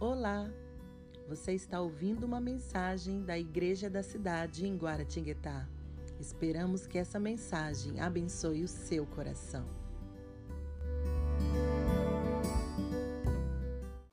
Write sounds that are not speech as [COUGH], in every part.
Olá! Você está ouvindo uma mensagem da Igreja da Cidade em Guaratinguetá. Esperamos que essa mensagem abençoe o seu coração.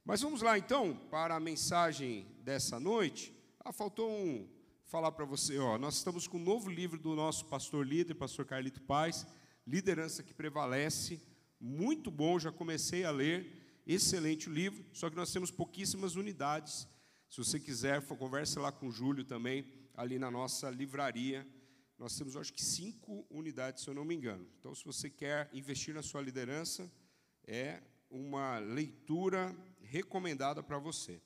Mas vamos lá então para a mensagem dessa noite. Ah, faltou um falar para você, ó, nós estamos com um novo livro do nosso pastor líder, pastor Carlito Paz, Liderança que Prevalece, muito bom, já comecei a ler, excelente o livro, só que nós temos pouquíssimas unidades. Se você quiser, converse lá com o Júlio também, ali na nossa livraria. Nós temos, acho que, cinco unidades, se eu não me engano. Então, se você quer investir na sua liderança, é uma leitura recomendada para você.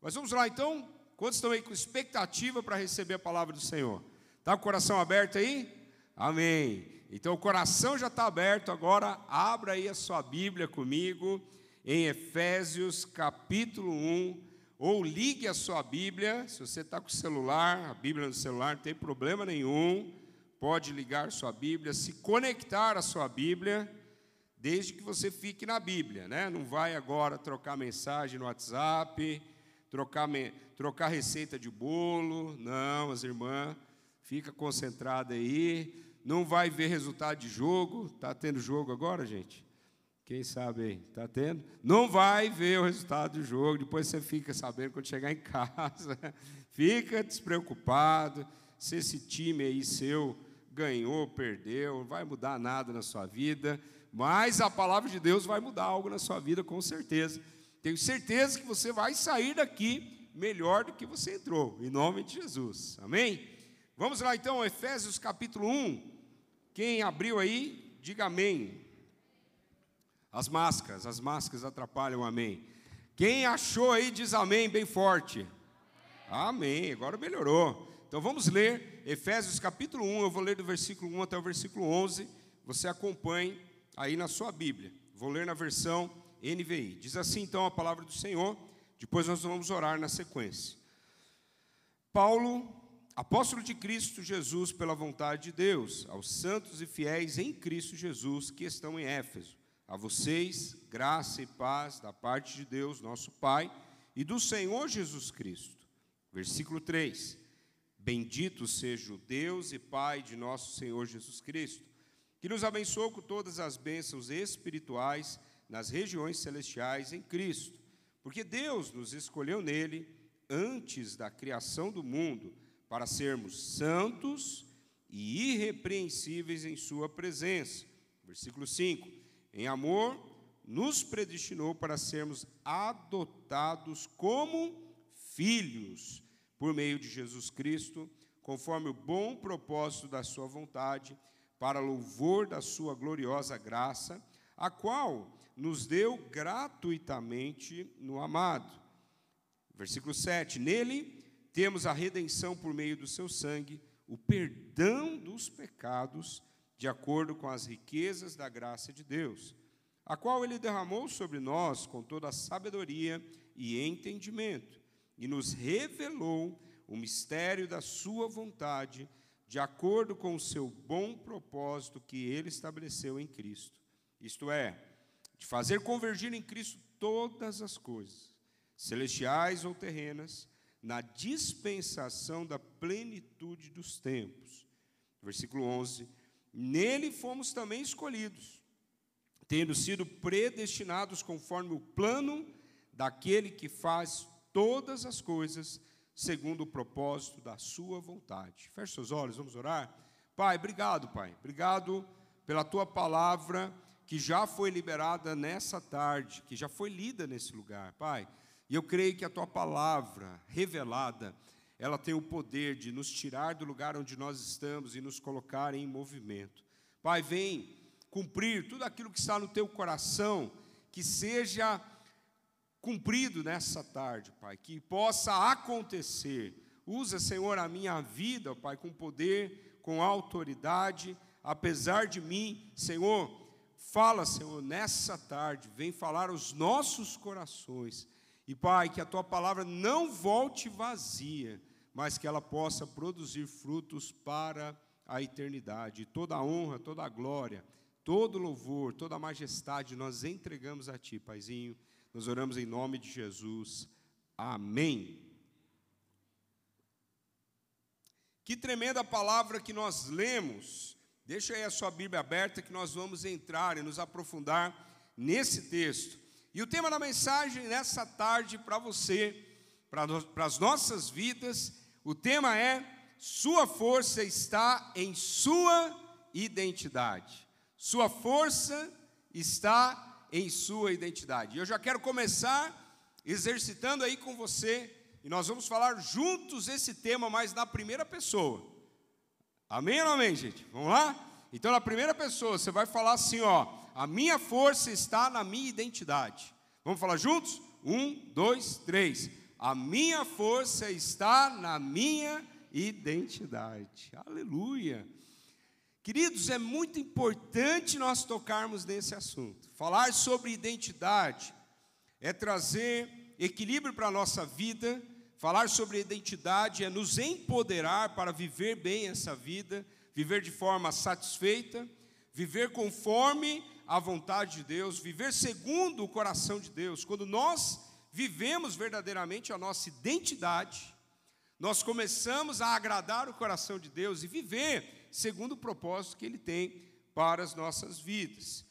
Mas vamos lá, então. Quantos estão aí com expectativa para receber a palavra do Senhor? Está o coração aberto aí? Amém. Então o coração já está aberto, agora abra aí a sua Bíblia comigo em Efésios capítulo 1, ou ligue a sua Bíblia, se você está com o celular, a Bíblia no celular, não tem problema nenhum, pode ligar sua Bíblia, se conectar à sua Bíblia, desde que você fique na Bíblia, né? Não vai agora trocar mensagem no WhatsApp, trocar, trocar receita de bolo, não, as irmãs, fica concentrada aí, não vai ver resultado de jogo. Está tendo jogo agora, gente? Quem sabe aí? Está tendo? Não vai ver o resultado do jogo. Depois você fica sabendo quando chegar em [LAUGHS] casa. fica despreocupado se esse time aí seu ganhou, perdeu. Não vai mudar nada na sua vida. Mas a palavra de Deus vai mudar algo na sua vida, com certeza. Tenho certeza que você vai sair daqui melhor do que você entrou, em nome de Jesus. Amém? Vamos lá então, Efésios capítulo 1. Quem abriu aí, diga amém. As máscaras, as máscaras atrapalham, amém. Quem achou aí, diz amém bem forte. Amém, agora melhorou. Então vamos ler Efésios capítulo 1, eu vou ler do versículo 1 até o versículo 11. Você acompanhe aí na sua Bíblia. Vou ler na versão NVI. Diz assim então a palavra do Senhor, depois nós vamos orar na sequência. Paulo, apóstolo de Cristo Jesus pela vontade de Deus, aos santos e fiéis em Cristo Jesus que estão em Éfeso. A vocês, graça e paz da parte de Deus, nosso Pai, e do Senhor Jesus Cristo. Versículo 3: Bendito seja o Deus e Pai de nosso Senhor Jesus Cristo, que nos abençoou com todas as bênçãos espirituais nas regiões celestiais em Cristo, porque Deus nos escolheu nele antes da criação do mundo para sermos santos e irrepreensíveis em Sua presença. Versículo 5: Em amor, nos predestinou para sermos adotados como filhos por meio de Jesus Cristo, conforme o bom propósito da Sua vontade, para louvor da Sua gloriosa graça, a qual nos deu gratuitamente no amado. Versículo 7: Nele temos a redenção por meio do seu sangue, o perdão dos pecados, de acordo com as riquezas da graça de Deus, a qual ele derramou sobre nós com toda a sabedoria e entendimento, e nos revelou o mistério da sua vontade, de acordo com o seu bom propósito que ele estabeleceu em Cristo. Isto é, de fazer convergir em Cristo todas as coisas, celestiais ou terrenas, na dispensação da plenitude dos tempos. Versículo 11: Nele fomos também escolhidos, tendo sido predestinados conforme o plano daquele que faz todas as coisas segundo o propósito da sua vontade. Feche seus olhos, vamos orar. Pai, obrigado, Pai. Obrigado pela tua palavra que já foi liberada nessa tarde, que já foi lida nesse lugar, Pai. E eu creio que a tua palavra revelada, ela tem o poder de nos tirar do lugar onde nós estamos e nos colocar em movimento. Pai, vem cumprir tudo aquilo que está no teu coração, que seja cumprido nessa tarde, Pai, que possa acontecer. Usa, Senhor, a minha vida, Pai, com poder, com autoridade, apesar de mim, Senhor, fala, Senhor, nessa tarde, vem falar aos nossos corações e, Pai, que a tua palavra não volte vazia, mas que ela possa produzir frutos para a eternidade. Toda a honra, toda a glória, todo louvor, toda a majestade nós entregamos a Ti, Paizinho. Nós oramos em nome de Jesus. Amém. Que tremenda palavra que nós lemos. Deixa aí a sua Bíblia aberta que nós vamos entrar e nos aprofundar nesse texto. E o tema da mensagem nessa tarde para você, para as nossas vidas, o tema é: Sua força está em sua identidade. Sua força está em sua identidade. Eu já quero começar exercitando aí com você e nós vamos falar juntos esse tema, mas na primeira pessoa. Amém ou não amém, gente? Vamos lá? Então, na primeira pessoa, você vai falar assim: ó, a minha força está na minha identidade. Vamos falar juntos? Um, dois, três. A minha força está na minha identidade. Aleluia. Queridos, é muito importante nós tocarmos nesse assunto. Falar sobre identidade é trazer equilíbrio para a nossa vida, Falar sobre identidade é nos empoderar para viver bem essa vida, viver de forma satisfeita, viver conforme a vontade de Deus, viver segundo o coração de Deus. Quando nós vivemos verdadeiramente a nossa identidade, nós começamos a agradar o coração de Deus e viver segundo o propósito que Ele tem para as nossas vidas.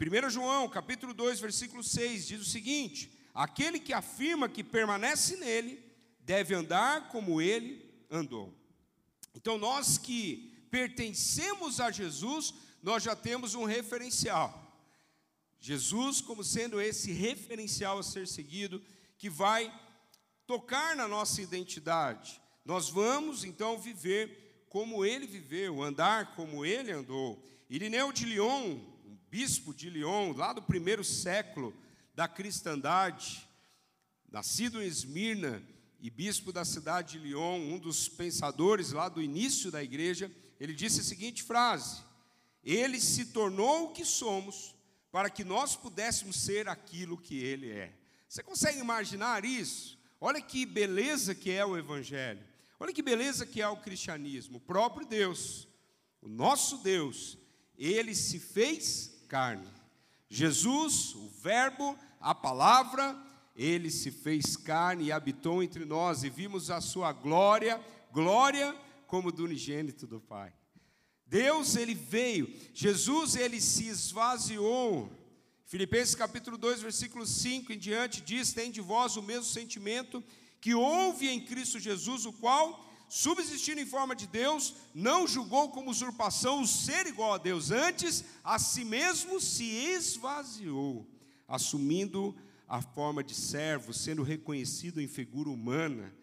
1 João, capítulo 2, versículo 6, diz o seguinte: Aquele que afirma que permanece nele, deve andar como ele andou. Então, nós que pertencemos a Jesus, nós já temos um referencial. Jesus, como sendo esse referencial a ser seguido, que vai tocar na nossa identidade. Nós vamos então viver como ele viveu, andar como ele andou. Irineu de Lyon, um bispo de Lyon, lá do primeiro século da cristandade, nascido em Esmirna, e bispo da cidade de Lyon, um dos pensadores lá do início da igreja, ele disse a seguinte frase: Ele se tornou o que somos para que nós pudéssemos ser aquilo que ele é. Você consegue imaginar isso? Olha que beleza que é o evangelho. Olha que beleza que é o cristianismo. O próprio Deus, o nosso Deus, ele se fez carne. Jesus, o verbo, a palavra, ele se fez carne e habitou entre nós, e vimos a sua glória, glória como do unigênito do Pai. Deus, ele veio, Jesus, ele se esvaziou. Filipenses capítulo 2, versículo 5 em diante diz: Tem de vós o mesmo sentimento que houve em Cristo Jesus, o qual, subsistindo em forma de Deus, não julgou como usurpação o ser igual a Deus, antes a si mesmo se esvaziou, assumindo a forma de servo, sendo reconhecido em figura humana.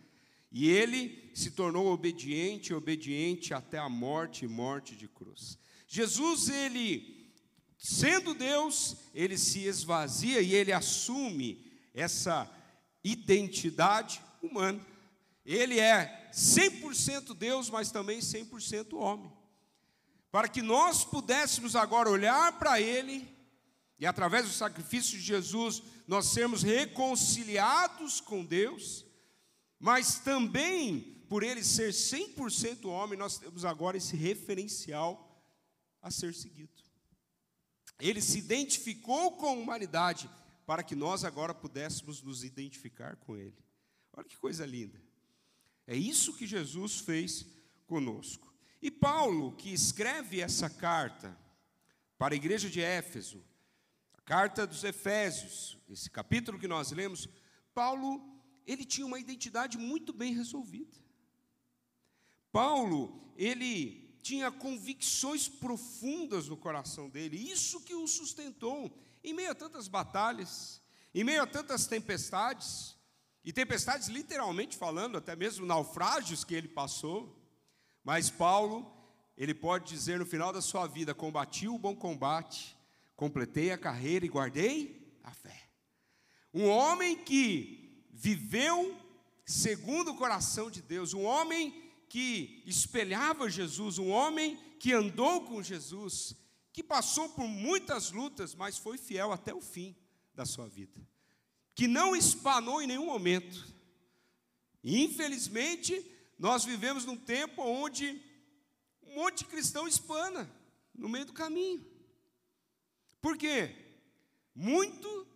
E ele se tornou obediente, obediente até a morte morte de cruz. Jesus, ele, sendo Deus, ele se esvazia e ele assume essa identidade humana. Ele é 100% Deus, mas também 100% homem. Para que nós pudéssemos agora olhar para ele e através do sacrifício de Jesus nós sermos reconciliados com Deus, mas também por ele ser 100% homem, nós temos agora esse referencial a ser seguido. Ele se identificou com a humanidade para que nós agora pudéssemos nos identificar com ele. Olha que coisa linda. É isso que Jesus fez conosco. E Paulo, que escreve essa carta para a igreja de Éfeso, Carta dos Efésios, esse capítulo que nós lemos, Paulo, ele tinha uma identidade muito bem resolvida. Paulo, ele tinha convicções profundas no coração dele, isso que o sustentou em meio a tantas batalhas, em meio a tantas tempestades, e tempestades literalmente falando, até mesmo naufrágios que ele passou. Mas Paulo, ele pode dizer no final da sua vida: combati o bom combate, completei a carreira e guardei a fé. Um homem que viveu segundo o coração de Deus, um homem que espelhava Jesus, um homem que andou com Jesus, que passou por muitas lutas, mas foi fiel até o fim da sua vida, que não espanou em nenhum momento. Infelizmente, nós vivemos num tempo onde um monte de cristão espana no meio do caminho. Por quê? Muito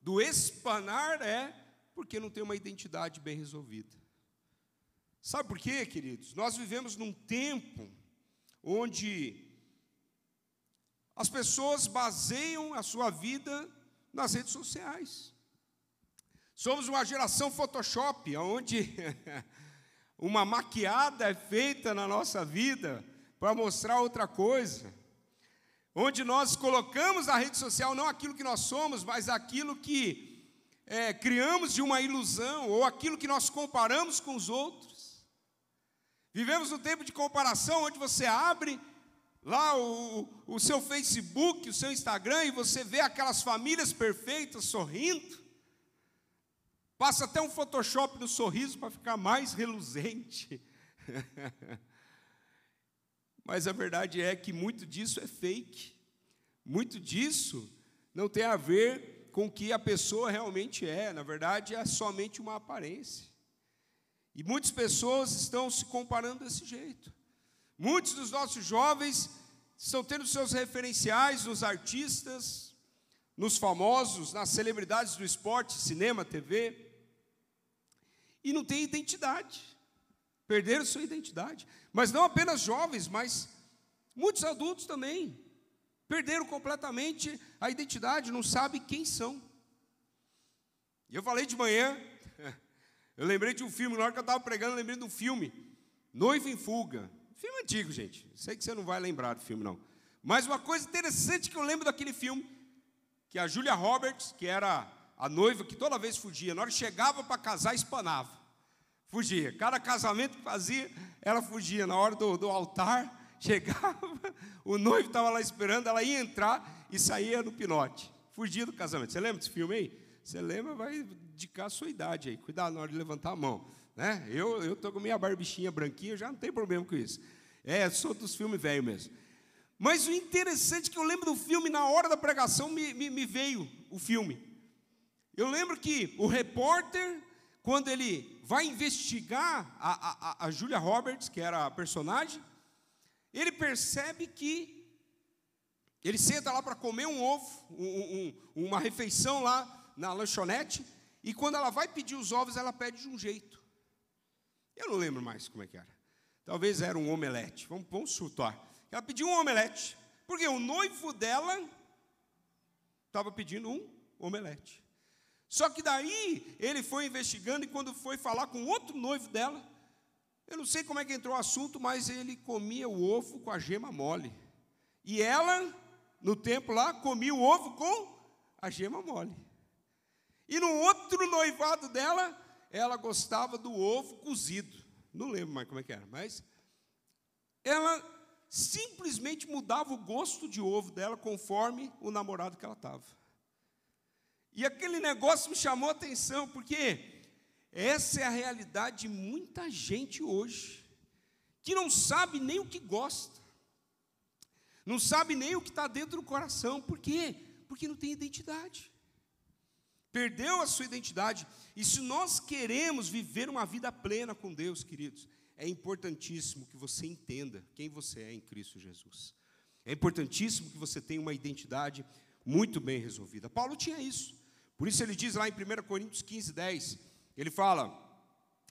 do espanar é porque não tem uma identidade bem resolvida. Sabe por quê, queridos? Nós vivemos num tempo onde as pessoas baseiam a sua vida nas redes sociais. Somos uma geração Photoshop, onde [LAUGHS] uma maquiada é feita na nossa vida para mostrar outra coisa. Onde nós colocamos na rede social não aquilo que nós somos, mas aquilo que é, criamos de uma ilusão, ou aquilo que nós comparamos com os outros. Vivemos um tempo de comparação onde você abre lá o, o seu Facebook, o seu Instagram, e você vê aquelas famílias perfeitas sorrindo. Passa até um Photoshop no sorriso para ficar mais reluzente. [LAUGHS] Mas a verdade é que muito disso é fake. Muito disso não tem a ver com que a pessoa realmente é. Na verdade, é somente uma aparência. E muitas pessoas estão se comparando desse jeito. Muitos dos nossos jovens estão tendo seus referenciais nos artistas, nos famosos, nas celebridades do esporte, cinema, TV, e não tem identidade. Perderam sua identidade. Mas não apenas jovens, mas muitos adultos também. Perderam completamente a identidade, não sabem quem são. Eu falei de manhã, [LAUGHS] eu lembrei de um filme, na hora que eu estava pregando, eu lembrei de um filme, Noiva em Fuga. Filme antigo, gente. Sei que você não vai lembrar do filme, não. Mas uma coisa interessante que eu lembro daquele filme, que a Julia Roberts, que era a noiva que toda vez fugia, na hora que chegava para casar, espanava. Fugia. Cada casamento que fazia, ela fugia. Na hora do, do altar, chegava, [LAUGHS] o noivo estava lá esperando, ela ia entrar e saía no pinote. Fugia do casamento. Você lembra desse filme aí? Você lembra, vai indicar a sua idade aí. Cuidado na hora de levantar a mão. Né? Eu estou com minha barbichinha branquinha, já não tem problema com isso. É, sou dos filmes velhos mesmo. Mas o interessante é que eu lembro do filme, na hora da pregação me, me, me veio o filme. Eu lembro que o repórter, quando ele vai investigar a, a, a Julia Roberts, que era a personagem, ele percebe que ele senta lá para comer um ovo, um, um, uma refeição lá na lanchonete, e quando ela vai pedir os ovos, ela pede de um jeito. Eu não lembro mais como é que era. Talvez era um omelete. Vamos, vamos chutar. Ela pediu um omelete. Porque o noivo dela estava pedindo um omelete. Só que daí ele foi investigando e quando foi falar com outro noivo dela, eu não sei como é que entrou o assunto, mas ele comia o ovo com a gema mole. E ela, no tempo lá, comia o ovo com a gema mole. E no outro noivado dela, ela gostava do ovo cozido. Não lembro mais como é que era, mas ela simplesmente mudava o gosto de ovo dela conforme o namorado que ela estava. E aquele negócio me chamou a atenção, porque essa é a realidade de muita gente hoje, que não sabe nem o que gosta, não sabe nem o que está dentro do coração, por quê? Porque não tem identidade perdeu a sua identidade. E se nós queremos viver uma vida plena com Deus, queridos, é importantíssimo que você entenda quem você é em Cristo Jesus. É importantíssimo que você tenha uma identidade muito bem resolvida. Paulo tinha isso. Por isso ele diz lá em 1 Coríntios 15, 10, ele fala: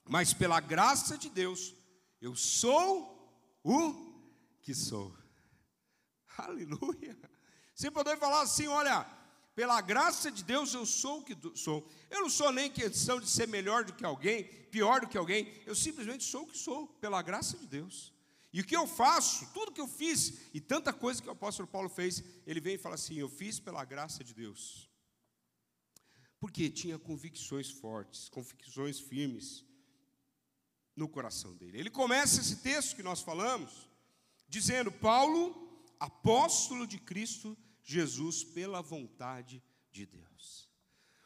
Mas pela graça de Deus, eu sou o que sou. [LAUGHS] Aleluia. Você poder falar assim: olha, pela graça de Deus eu sou o que sou. Eu não sou nem questão de ser melhor do que alguém, pior do que alguém. Eu simplesmente sou o que sou, pela graça de Deus. E o que eu faço, tudo que eu fiz, e tanta coisa que o apóstolo Paulo fez, ele vem e fala assim: Eu fiz pela graça de Deus. Porque tinha convicções fortes, convicções firmes no coração dele. Ele começa esse texto que nós falamos, dizendo: Paulo, apóstolo de Cristo Jesus pela vontade de Deus.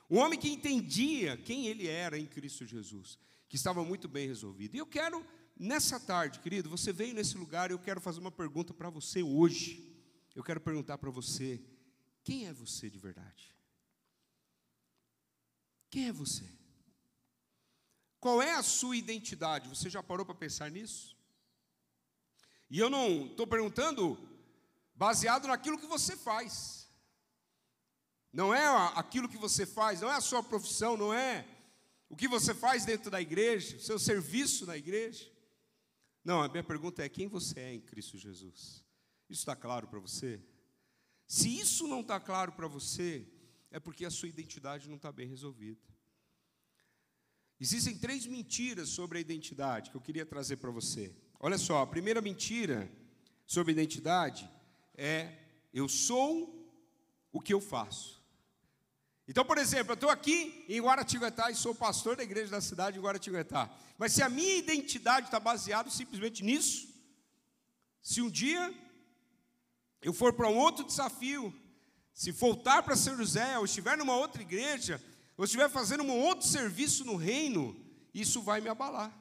Um homem que entendia quem ele era em Cristo Jesus, que estava muito bem resolvido. E eu quero, nessa tarde, querido, você veio nesse lugar e eu quero fazer uma pergunta para você hoje. Eu quero perguntar para você: quem é você de verdade? Quem é você? Qual é a sua identidade? Você já parou para pensar nisso? E eu não estou perguntando baseado naquilo que você faz. não é aquilo que você faz, não é a sua profissão, não é o que você faz dentro da igreja, o seu serviço na igreja. Não, a minha pergunta é: quem você é em Cristo Jesus? Isso está claro para você? Se isso não está claro para você, é porque a sua identidade não está bem resolvida. Existem três mentiras sobre a identidade que eu queria trazer para você. Olha só, a primeira mentira sobre identidade é: eu sou o que eu faço. Então, por exemplo, eu estou aqui em Guaratinguetá e sou pastor da igreja da cidade de Guaratinguetá. Mas se a minha identidade está baseada simplesmente nisso, se um dia eu for para um outro desafio, se voltar para São José, ou estiver numa outra igreja, ou estiver fazendo um outro serviço no reino, isso vai me abalar.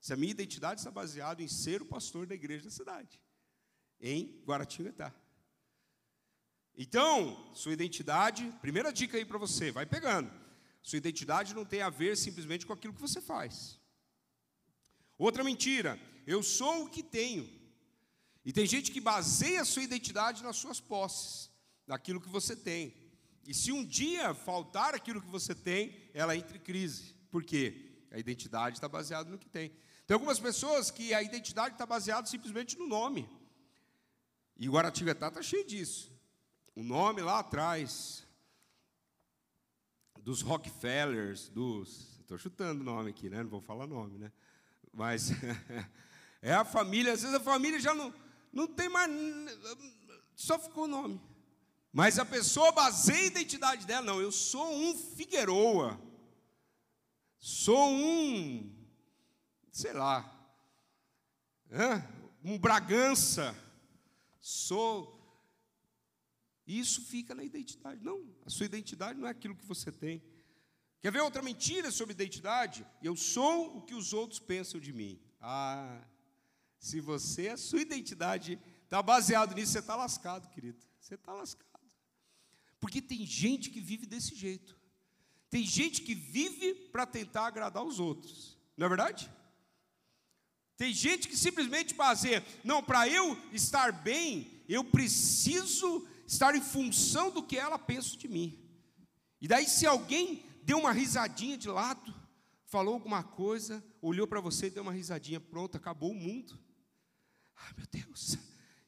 Se a minha identidade está baseada em ser o pastor da igreja da cidade, em Guaratinguetá. Então, sua identidade, primeira dica aí para você, vai pegando. Sua identidade não tem a ver simplesmente com aquilo que você faz. Outra mentira, eu sou o que tenho. E tem gente que baseia a sua identidade nas suas posses, naquilo que você tem. E se um dia faltar aquilo que você tem, ela entra em crise. Por quê? A identidade está baseada no que tem. Tem algumas pessoas que a identidade está baseada simplesmente no nome. E Guaratinguetá está cheio disso o nome lá atrás dos Rockefellers, dos. Estou chutando o nome aqui, né? Não vou falar nome, né? Mas [LAUGHS] é a família, às vezes a família já não, não tem mais. Só ficou o nome. Mas a pessoa baseia a identidade dela, não, eu sou um Figueroa, sou um, sei lá, um Bragança, sou isso fica na identidade. Não, a sua identidade não é aquilo que você tem. Quer ver outra mentira sobre identidade? Eu sou o que os outros pensam de mim. Ah, se você, a sua identidade está baseado nisso, você está lascado, querido. Você está lascado. Porque tem gente que vive desse jeito. Tem gente que vive para tentar agradar os outros. Não é verdade? Tem gente que simplesmente baseia, não, para eu estar bem, eu preciso estar em função do que ela pensa de mim. E daí, se alguém deu uma risadinha de lado, falou alguma coisa, olhou para você e deu uma risadinha, pronto, acabou o mundo. Ah, meu Deus, o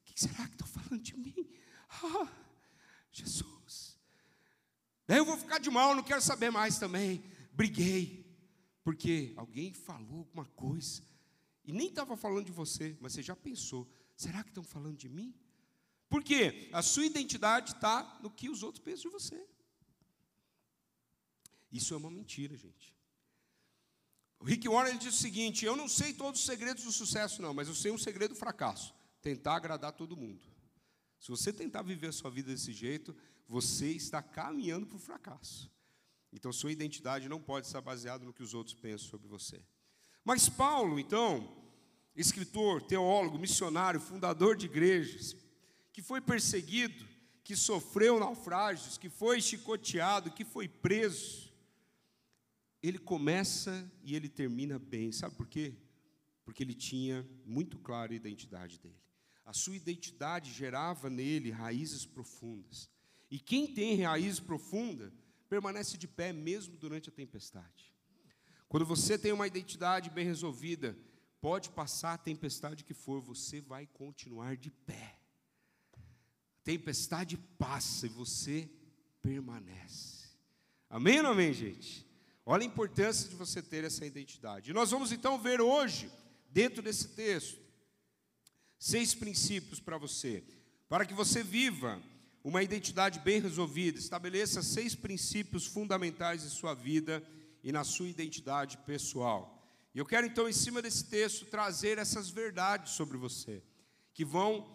que será que estão falando de mim? Ah, Jesus. Daí eu vou ficar de mal, não quero saber mais também. Briguei, porque alguém falou alguma coisa, e nem estava falando de você, mas você já pensou: será que estão falando de mim? Porque a sua identidade está no que os outros pensam de você. Isso é uma mentira, gente. O Rick Warren diz o seguinte: Eu não sei todos os segredos do sucesso, não, mas eu sei um segredo do fracasso: tentar agradar todo mundo. Se você tentar viver a sua vida desse jeito, você está caminhando para o fracasso. Então, sua identidade não pode estar baseada no que os outros pensam sobre você. Mas Paulo, então, escritor, teólogo, missionário, fundador de igrejas, que foi perseguido, que sofreu naufrágios, que foi chicoteado, que foi preso, ele começa e ele termina bem. Sabe por quê? Porque ele tinha muito clara a identidade dele. A sua identidade gerava nele raízes profundas. E quem tem raiz profunda permanece de pé mesmo durante a tempestade. Quando você tem uma identidade bem resolvida, pode passar a tempestade que for, você vai continuar de pé tempestade passa e você permanece. Amém ou não amém, gente? Olha a importância de você ter essa identidade. E nós vamos então ver hoje, dentro desse texto, seis princípios para você, para que você viva uma identidade bem resolvida, estabeleça seis princípios fundamentais em sua vida e na sua identidade pessoal. E eu quero então, em cima desse texto, trazer essas verdades sobre você, que vão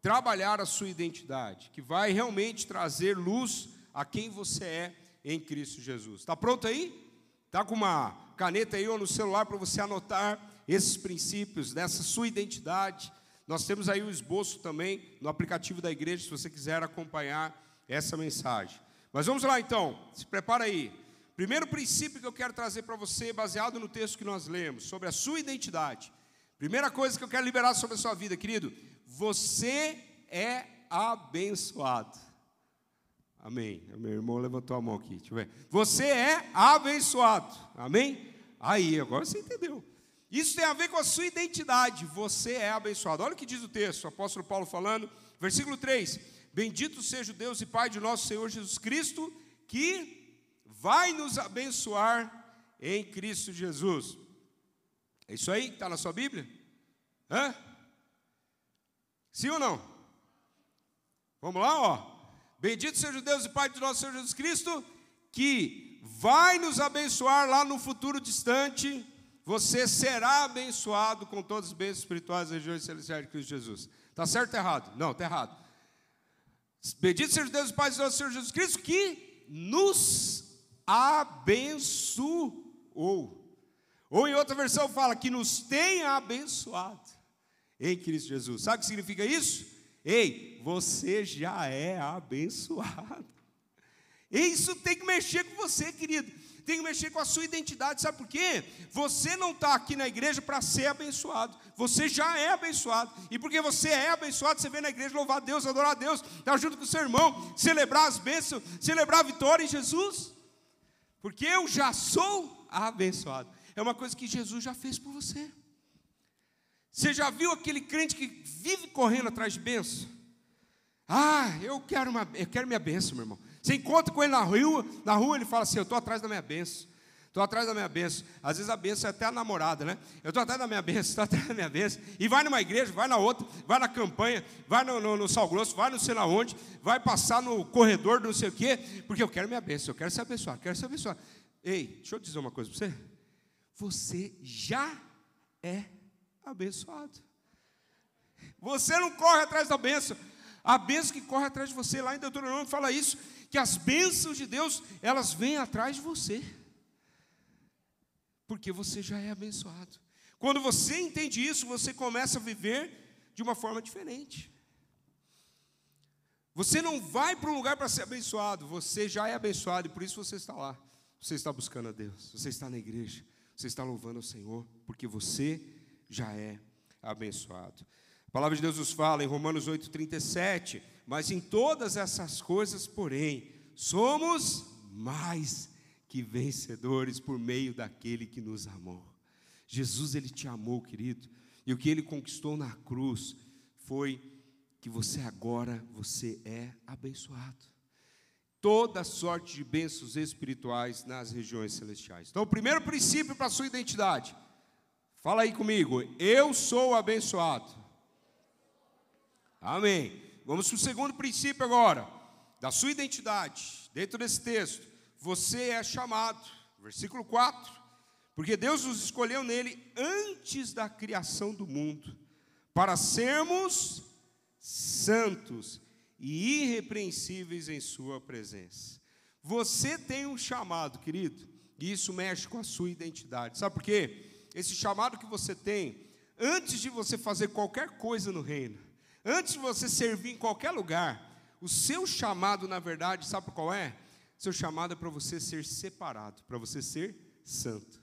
trabalhar a sua identidade, que vai realmente trazer luz a quem você é em Cristo Jesus. Está pronto aí? Está com uma caneta aí ou no celular para você anotar esses princípios dessa sua identidade? Nós temos aí o esboço também no aplicativo da igreja, se você quiser acompanhar essa mensagem. Mas vamos lá então, se prepara aí. Primeiro princípio que eu quero trazer para você, baseado no texto que nós lemos, sobre a sua identidade. Primeira coisa que eu quero liberar sobre a sua vida, querido, você é abençoado. Amém. Meu irmão levantou a mão aqui. Deixa eu ver. Você é abençoado. Amém? Aí, agora você entendeu. Isso tem a ver com a sua identidade. Você é abençoado. Olha o que diz o texto, o apóstolo Paulo falando, versículo 3: Bendito seja o Deus e Pai de nosso Senhor Jesus Cristo, que vai nos abençoar em Cristo Jesus. É isso aí? Está na sua Bíblia? Hã? Sim ou não? Vamos lá, ó. Bendito seja o Deus e Pai de nosso Senhor Jesus Cristo, que vai nos abençoar lá no futuro distante. Você será abençoado com todos os bens espirituais das regiões celestiais de Cristo Jesus. Está certo ou errado? Não, está errado. Bendito seja Deus Pai nosso Senhor Jesus Cristo, que nos abençoou. Ou em outra versão fala que nos tem abençoado em Cristo Jesus. Sabe o que significa isso? Ei, você já é abençoado. Isso tem que mexer com você, querido. Tem que mexer com a sua identidade. Sabe por quê? Você não está aqui na igreja para ser abençoado. Você já é abençoado. E porque você é abençoado, você vem na igreja louvar a Deus, adorar a Deus, estar junto com o seu irmão, celebrar as bênçãos, celebrar a vitória em Jesus. Porque eu já sou abençoado. É uma coisa que Jesus já fez por você. Você já viu aquele crente que vive correndo atrás de bênção? Ah, eu quero, uma, eu quero minha bênção, meu irmão. Você encontra com ele na rua, na rua ele fala assim: Eu estou atrás da minha bênção. Estou atrás da minha bênção. Às vezes a bênção é até a namorada, né? Eu estou atrás da minha bênção, [LAUGHS] estou atrás da minha bênção. E vai numa igreja, vai na outra, vai na campanha, vai no, no, no sal grosso, vai não sei lá onde, vai passar no corredor do não sei o quê, porque eu quero minha bênção, eu quero ser abençoado, quero ser abençoado. Ei, deixa eu dizer uma coisa para você. Você já é abençoado. Você não corre atrás da bênção. A bênção que corre atrás de você, lá em Deuteronômio fala isso, que as bênçãos de Deus, elas vêm atrás de você. Porque você já é abençoado. Quando você entende isso, você começa a viver de uma forma diferente. Você não vai para um lugar para ser abençoado, você já é abençoado e por isso você está lá. Você está buscando a Deus, você está na igreja, você está louvando o Senhor, porque você já é abençoado. A palavra de Deus nos fala em Romanos 8,37, mas em todas essas coisas, porém, somos mais que vencedores por meio daquele que nos amou. Jesus, ele te amou, querido, e o que ele conquistou na cruz foi que você agora, você é abençoado. Toda sorte de bênçãos espirituais nas regiões celestiais. Então, o primeiro princípio para a sua identidade, Fala aí comigo. Eu sou abençoado. Amém. Vamos para o segundo princípio agora. Da sua identidade. Dentro desse texto. Você é chamado. Versículo 4. Porque Deus nos escolheu nele antes da criação do mundo. Para sermos santos e irrepreensíveis em Sua presença. Você tem um chamado, querido, e isso mexe com a sua identidade. Sabe por quê? esse chamado que você tem, antes de você fazer qualquer coisa no reino, antes de você servir em qualquer lugar, o seu chamado, na verdade, sabe qual é? Seu chamado é para você ser separado, para você ser santo.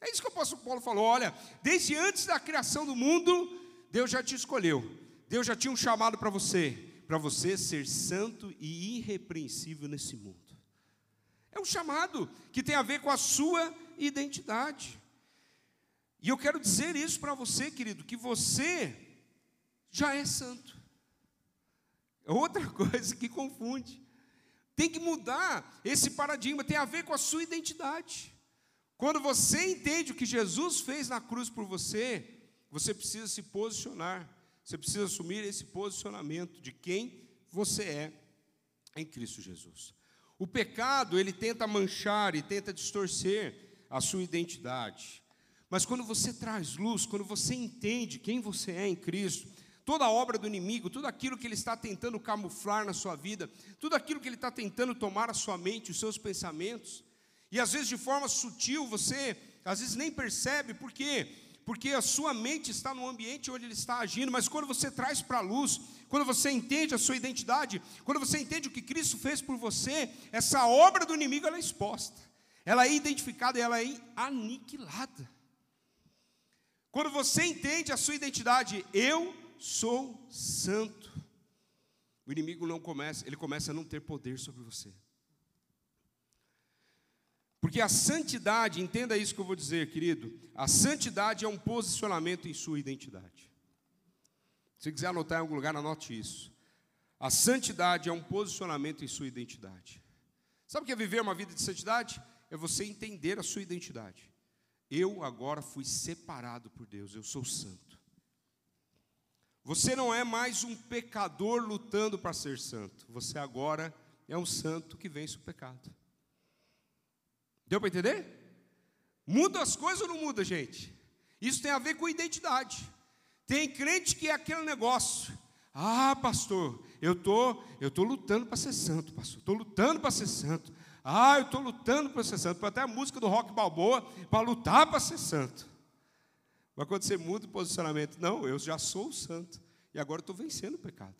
É isso que o apóstolo Paulo falou: olha, desde antes da criação do mundo, Deus já te escolheu, Deus já tinha um chamado para você, para você ser santo e irrepreensível nesse mundo. É um chamado que tem a ver com a sua identidade. E eu quero dizer isso para você, querido, que você já é santo. É outra [LAUGHS] coisa que confunde. Tem que mudar esse paradigma, tem a ver com a sua identidade. Quando você entende o que Jesus fez na cruz por você, você precisa se posicionar, você precisa assumir esse posicionamento de quem você é em Cristo Jesus. O pecado, ele tenta manchar e tenta distorcer a sua identidade. Mas quando você traz luz, quando você entende quem você é em Cristo, toda a obra do inimigo, tudo aquilo que ele está tentando camuflar na sua vida, tudo aquilo que ele está tentando tomar a sua mente, os seus pensamentos, e às vezes de forma sutil você às vezes nem percebe, por quê? Porque a sua mente está no ambiente onde ele está agindo, mas quando você traz para a luz, quando você entende a sua identidade, quando você entende o que Cristo fez por você, essa obra do inimigo ela é exposta, ela é identificada, ela é aniquilada. Quando você entende a sua identidade, eu sou santo. o inimigo não começa, ele começa a não ter poder sobre você. Porque a santidade, entenda isso que eu vou dizer, querido, a santidade é um posicionamento em sua identidade. Se quiser anotar em algum lugar, anote isso. A santidade é um posicionamento em sua identidade. Sabe o que é viver uma vida de santidade? É você entender a sua identidade. Eu agora fui separado por Deus, eu sou santo. Você não é mais um pecador lutando para ser santo. Você agora é um santo que vence o pecado. Deu para entender? Muda as coisas ou não muda, gente? Isso tem a ver com identidade. Tem crente que é aquele negócio. Ah, pastor, eu tô, eu tô lutando para ser santo, pastor. Estou lutando para ser santo. Ah, eu estou lutando para ser santo. Foi até a música do Rock Balboa para lutar para ser santo. Mas quando você muda o posicionamento, não, eu já sou santo. E agora estou vencendo o pecado.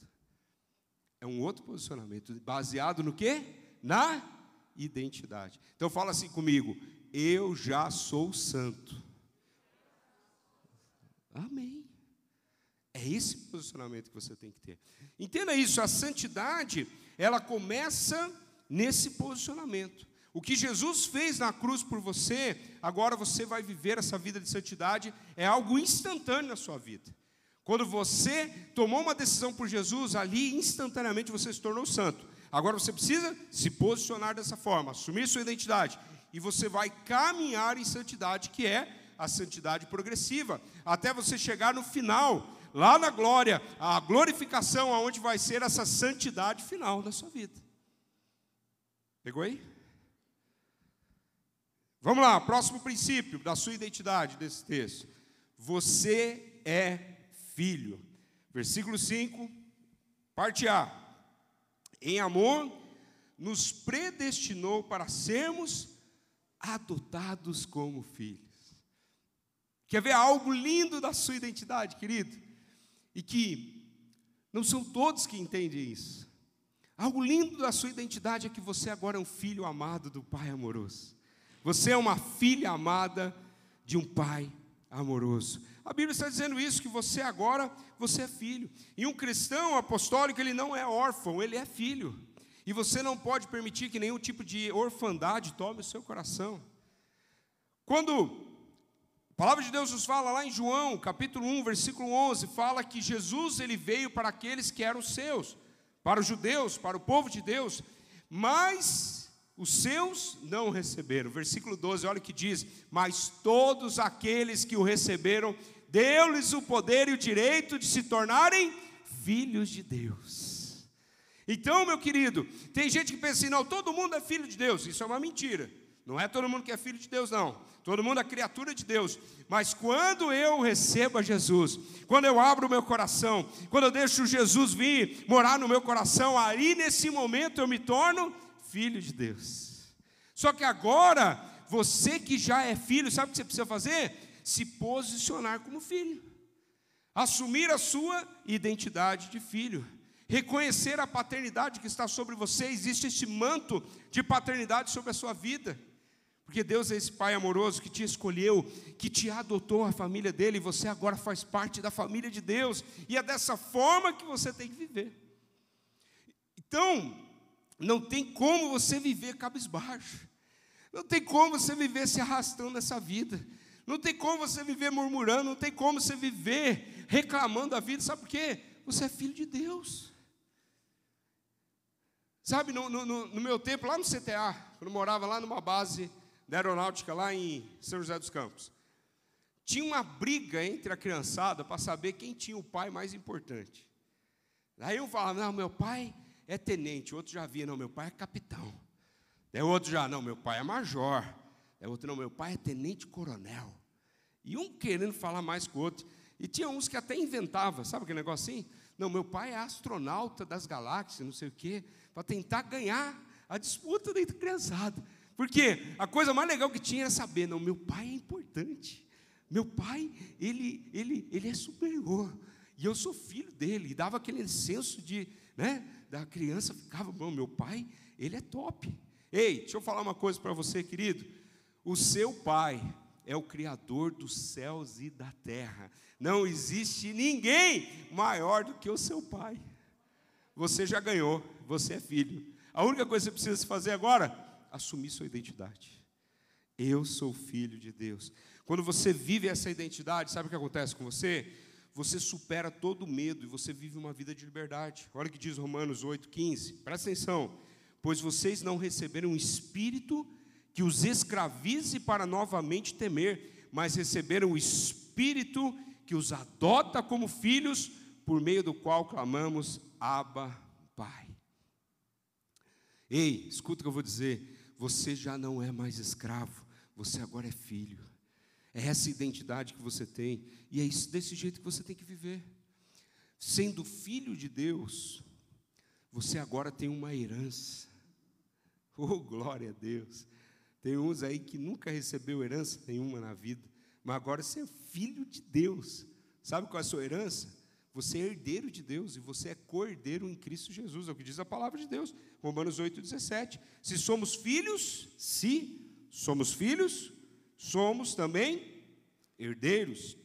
É um outro posicionamento, baseado no quê? Na identidade. Então fala assim comigo, eu já sou santo. Amém. É esse posicionamento que você tem que ter. Entenda isso, a santidade, ela começa nesse posicionamento. O que Jesus fez na cruz por você, agora você vai viver essa vida de santidade, é algo instantâneo na sua vida. Quando você tomou uma decisão por Jesus, ali instantaneamente você se tornou santo. Agora você precisa se posicionar dessa forma, assumir sua identidade, e você vai caminhar em santidade, que é a santidade progressiva, até você chegar no final, lá na glória, a glorificação, aonde vai ser essa santidade final da sua vida. Pegou aí? Vamos lá, próximo princípio da sua identidade desse texto. Você é filho. Versículo 5, parte A. Em amor, nos predestinou para sermos adotados como filhos. Quer ver algo lindo da sua identidade, querido? E que não são todos que entendem isso. Algo lindo da sua identidade é que você agora é um filho amado do Pai amoroso. Você é uma filha amada de um Pai amoroso. A Bíblia está dizendo isso, que você agora, você é filho. E um cristão apostólico, ele não é órfão, ele é filho. E você não pode permitir que nenhum tipo de orfandade tome o seu coração. Quando a palavra de Deus nos fala lá em João, capítulo 1, versículo 11, fala que Jesus ele veio para aqueles que eram seus, para os judeus, para o povo de Deus, mas os seus não receberam. Versículo 12, olha o que diz: Mas todos aqueles que o receberam, deu-lhes o poder e o direito de se tornarem filhos de Deus. Então, meu querido, tem gente que pensa assim: não, todo mundo é filho de Deus. Isso é uma mentira. Não é todo mundo que é filho de Deus, não. Todo mundo é criatura de Deus. Mas quando eu recebo a Jesus, quando eu abro o meu coração, quando eu deixo Jesus vir morar no meu coração, aí nesse momento eu me torno filho de Deus. Só que agora, você que já é filho, sabe o que você precisa fazer? Se posicionar como filho, assumir a sua identidade de filho, reconhecer a paternidade que está sobre você, existe esse manto de paternidade sobre a sua vida. Porque Deus é esse Pai amoroso que te escolheu, que te adotou a família dele, e você agora faz parte da família de Deus, e é dessa forma que você tem que viver. Então, não tem como você viver cabisbaixo, não tem como você viver se arrastando nessa vida, não tem como você viver murmurando, não tem como você viver reclamando da vida, sabe por quê? Você é filho de Deus. Sabe, no, no, no meu tempo, lá no CTA, quando eu morava lá numa base da aeronáutica lá em São José dos Campos. Tinha uma briga entre a criançada para saber quem tinha o pai mais importante. Aí um falava, não, meu pai é tenente, outro já via, não, meu pai é capitão. O outro já, não, meu pai é major. O outro, não, meu pai é tenente coronel. E um querendo falar mais com o outro. E tinha uns que até inventava, sabe aquele negócio assim? Não, meu pai é astronauta das galáxias, não sei o quê, para tentar ganhar a disputa da criançada. Porque a coisa mais legal que tinha era saber, não, meu pai é importante. Meu pai, ele, ele, ele é superior. E eu sou filho dele. E dava aquele senso de, né, da criança ficava, bom, meu pai, ele é top. Ei, deixa eu falar uma coisa para você, querido. O seu pai é o criador dos céus e da terra. Não existe ninguém maior do que o seu pai. você já ganhou, você é filho. A única coisa que você precisa fazer agora, assumir sua identidade. Eu sou filho de Deus. Quando você vive essa identidade, sabe o que acontece com você? Você supera todo medo e você vive uma vida de liberdade. Olha o que diz Romanos 8,15. Presta atenção. Pois vocês não receberam um espírito que os escravize para novamente temer, mas receberam o espírito que os adota como filhos, por meio do qual clamamos: Abba, Pai. Ei, escuta o que eu vou dizer. Você já não é mais escravo, você agora é filho. É essa identidade que você tem, e é isso, desse jeito que você tem que viver. Sendo filho de Deus, você agora tem uma herança. Oh, glória a Deus. Tem uns aí que nunca recebeu herança nenhuma na vida, mas agora você é filho de Deus. Sabe qual é a sua herança? Você é herdeiro de Deus e você é co-herdeiro em Cristo Jesus, é o que diz a palavra de Deus, Romanos 8,17. Se somos filhos, se somos filhos, somos também herdeiros,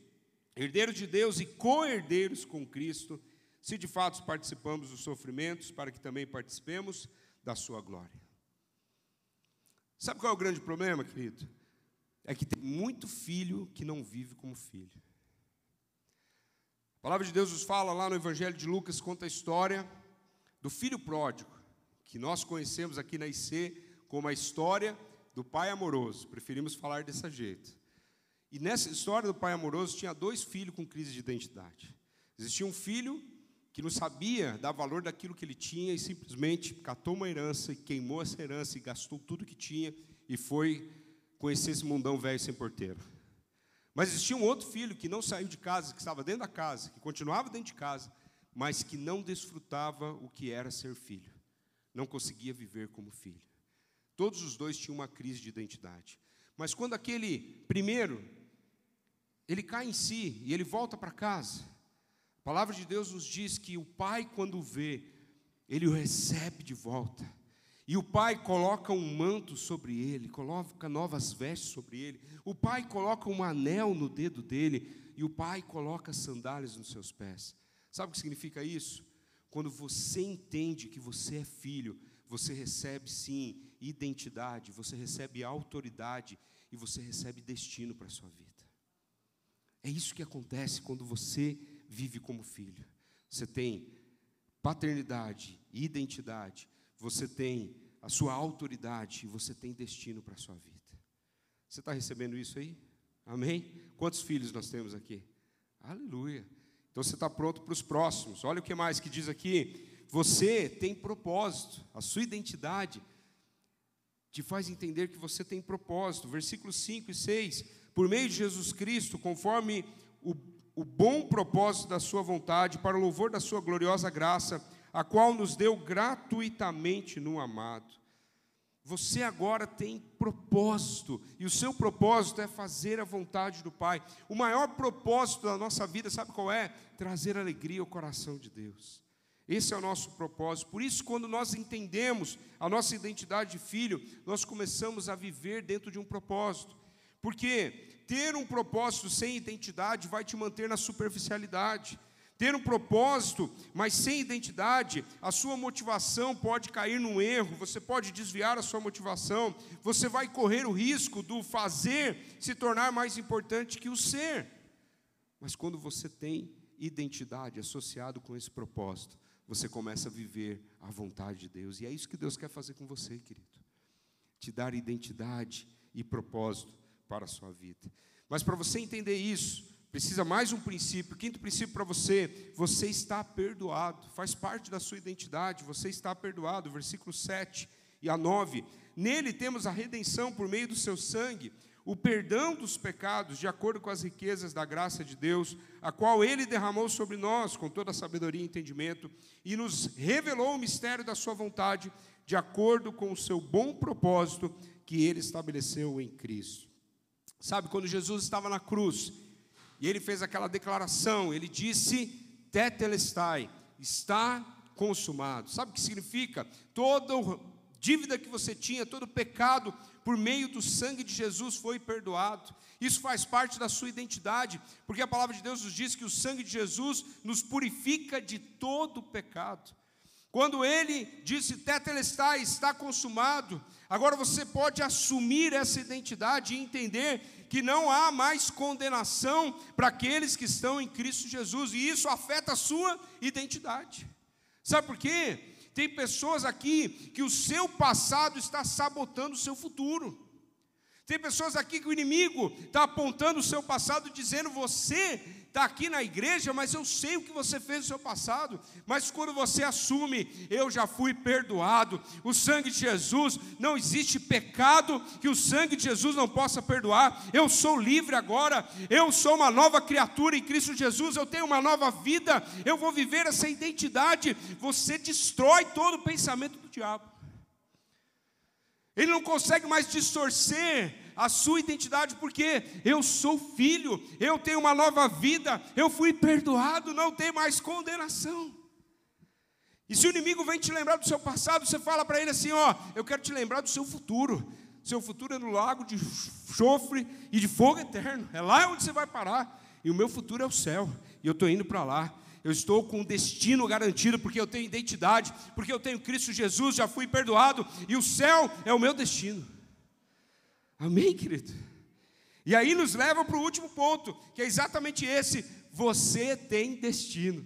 herdeiros de Deus e co-herdeiros com Cristo, se de fato participamos dos sofrimentos, para que também participemos da sua glória. Sabe qual é o grande problema, querido? É que tem muito filho que não vive como filho. A palavra de Deus nos fala lá no Evangelho de Lucas, conta a história do filho pródigo, que nós conhecemos aqui na IC como a história do pai amoroso. Preferimos falar desse jeito. E nessa história do pai amoroso tinha dois filhos com crise de identidade. Existia um filho que não sabia dar valor daquilo que ele tinha e simplesmente catou uma herança e queimou essa herança e gastou tudo que tinha e foi conhecer esse mundão velho sem porteiro. Mas existia um outro filho que não saiu de casa, que estava dentro da casa, que continuava dentro de casa, mas que não desfrutava o que era ser filho. Não conseguia viver como filho. Todos os dois tinham uma crise de identidade. Mas quando aquele primeiro, ele cai em si e ele volta para casa, a palavra de Deus nos diz que o pai, quando vê, ele o recebe de volta. E o pai coloca um manto sobre ele, coloca novas vestes sobre ele. O pai coloca um anel no dedo dele. E o pai coloca sandálias nos seus pés. Sabe o que significa isso? Quando você entende que você é filho, você recebe sim identidade, você recebe autoridade e você recebe destino para a sua vida. É isso que acontece quando você vive como filho. Você tem paternidade, identidade, você tem a sua autoridade e você tem destino para a sua vida. Você está recebendo isso aí? Amém? Quantos filhos nós temos aqui? Aleluia. Então você está pronto para os próximos. Olha o que mais que diz aqui. Você tem propósito, a sua identidade te faz entender que você tem propósito. Versículos 5 e 6. Por meio de Jesus Cristo, conforme o, o bom propósito da Sua vontade, para o louvor da Sua gloriosa graça a qual nos deu gratuitamente no amado. Você agora tem propósito, e o seu propósito é fazer a vontade do Pai. O maior propósito da nossa vida, sabe qual é? Trazer alegria ao coração de Deus. Esse é o nosso propósito. Por isso, quando nós entendemos a nossa identidade de filho, nós começamos a viver dentro de um propósito. Porque ter um propósito sem identidade vai te manter na superficialidade. Ter um propósito, mas sem identidade, a sua motivação pode cair num erro, você pode desviar a sua motivação, você vai correr o risco do fazer se tornar mais importante que o ser. Mas quando você tem identidade associado com esse propósito, você começa a viver a vontade de Deus, e é isso que Deus quer fazer com você, querido. Te dar identidade e propósito para a sua vida. Mas para você entender isso, Precisa mais um princípio. Quinto princípio para você: você está perdoado. Faz parte da sua identidade. Você está perdoado. Versículo 7 e a 9. Nele temos a redenção por meio do seu sangue, o perdão dos pecados, de acordo com as riquezas da graça de Deus, a qual ele derramou sobre nós com toda a sabedoria e entendimento, e nos revelou o mistério da sua vontade, de acordo com o seu bom propósito que ele estabeleceu em Cristo. Sabe, quando Jesus estava na cruz, e ele fez aquela declaração, ele disse: Tetelestai, está consumado. Sabe o que significa? Toda dívida que você tinha, todo pecado, por meio do sangue de Jesus foi perdoado. Isso faz parte da sua identidade, porque a palavra de Deus nos diz que o sangue de Jesus nos purifica de todo pecado. Quando ele disse tetelestai, está consumado, agora você pode assumir essa identidade e entender que não há mais condenação para aqueles que estão em Cristo Jesus, e isso afeta a sua identidade. Sabe por quê? Tem pessoas aqui que o seu passado está sabotando o seu futuro. Tem pessoas aqui que o inimigo está apontando o seu passado, dizendo: você está aqui na igreja, mas eu sei o que você fez no seu passado. Mas quando você assume, eu já fui perdoado, o sangue de Jesus, não existe pecado que o sangue de Jesus não possa perdoar. Eu sou livre agora, eu sou uma nova criatura em Cristo Jesus, eu tenho uma nova vida, eu vou viver essa identidade. Você destrói todo o pensamento do diabo. Ele não consegue mais distorcer a sua identidade, porque eu sou filho, eu tenho uma nova vida, eu fui perdoado, não tem mais condenação. E se o inimigo vem te lembrar do seu passado, você fala para ele assim: Ó, eu quero te lembrar do seu futuro. Seu futuro é no lago de chofre e de fogo eterno, é lá onde você vai parar. E o meu futuro é o céu, e eu estou indo para lá. Eu estou com um destino garantido, porque eu tenho identidade, porque eu tenho Cristo Jesus, já fui perdoado, e o céu é o meu destino. Amém, querido? E aí nos leva para o último ponto, que é exatamente esse: você tem destino.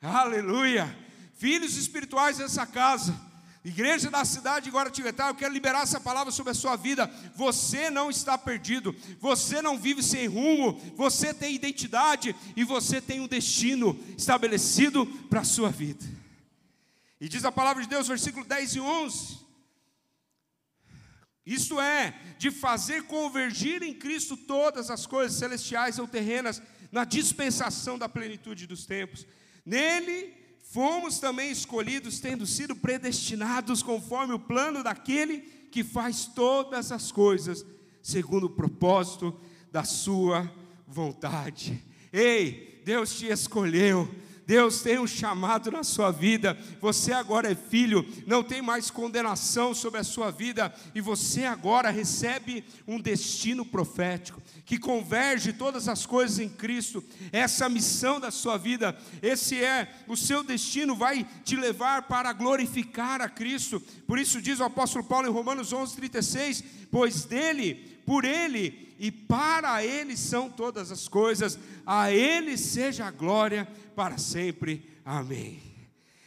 Aleluia! Filhos espirituais dessa casa, igreja da cidade de Guaratinguetá, eu quero liberar essa palavra sobre a sua vida. Você não está perdido, você não vive sem rumo, você tem identidade e você tem um destino estabelecido para a sua vida. E diz a palavra de Deus, versículo 10 e 11: isto é, de fazer convergir em Cristo todas as coisas celestiais ou terrenas, na dispensação da plenitude dos tempos. Nele fomos também escolhidos, tendo sido predestinados conforme o plano daquele que faz todas as coisas, segundo o propósito da Sua vontade. Ei, Deus te escolheu Deus tem um chamado na sua vida. Você agora é filho, não tem mais condenação sobre a sua vida, e você agora recebe um destino profético que converge todas as coisas em Cristo. Essa missão da sua vida, esse é o seu destino, vai te levar para glorificar a Cristo. Por isso diz o apóstolo Paulo em Romanos 11:36, pois dele, por ele e para ele são todas as coisas, a ele seja a glória para sempre. Amém.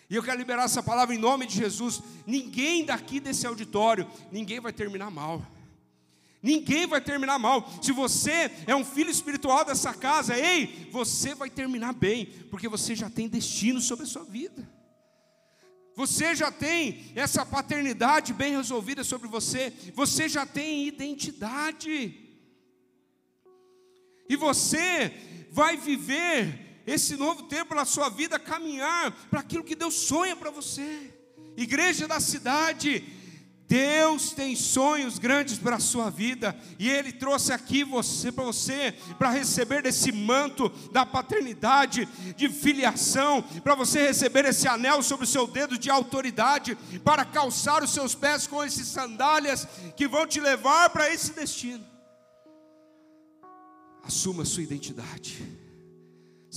E eu quero liberar essa palavra em nome de Jesus. Ninguém daqui desse auditório, ninguém vai terminar mal. Ninguém vai terminar mal. Se você é um filho espiritual dessa casa, ei, você vai terminar bem, porque você já tem destino sobre a sua vida. Você já tem essa paternidade bem resolvida sobre você, você já tem identidade. E você vai viver esse novo tempo na sua vida, caminhar para aquilo que Deus sonha para você. Igreja da cidade, Deus tem sonhos grandes para a sua vida e Ele trouxe aqui você para você para receber desse manto da paternidade, de filiação, para você receber esse anel sobre o seu dedo de autoridade, para calçar os seus pés com esses sandálias que vão te levar para esse destino. Assuma a sua identidade.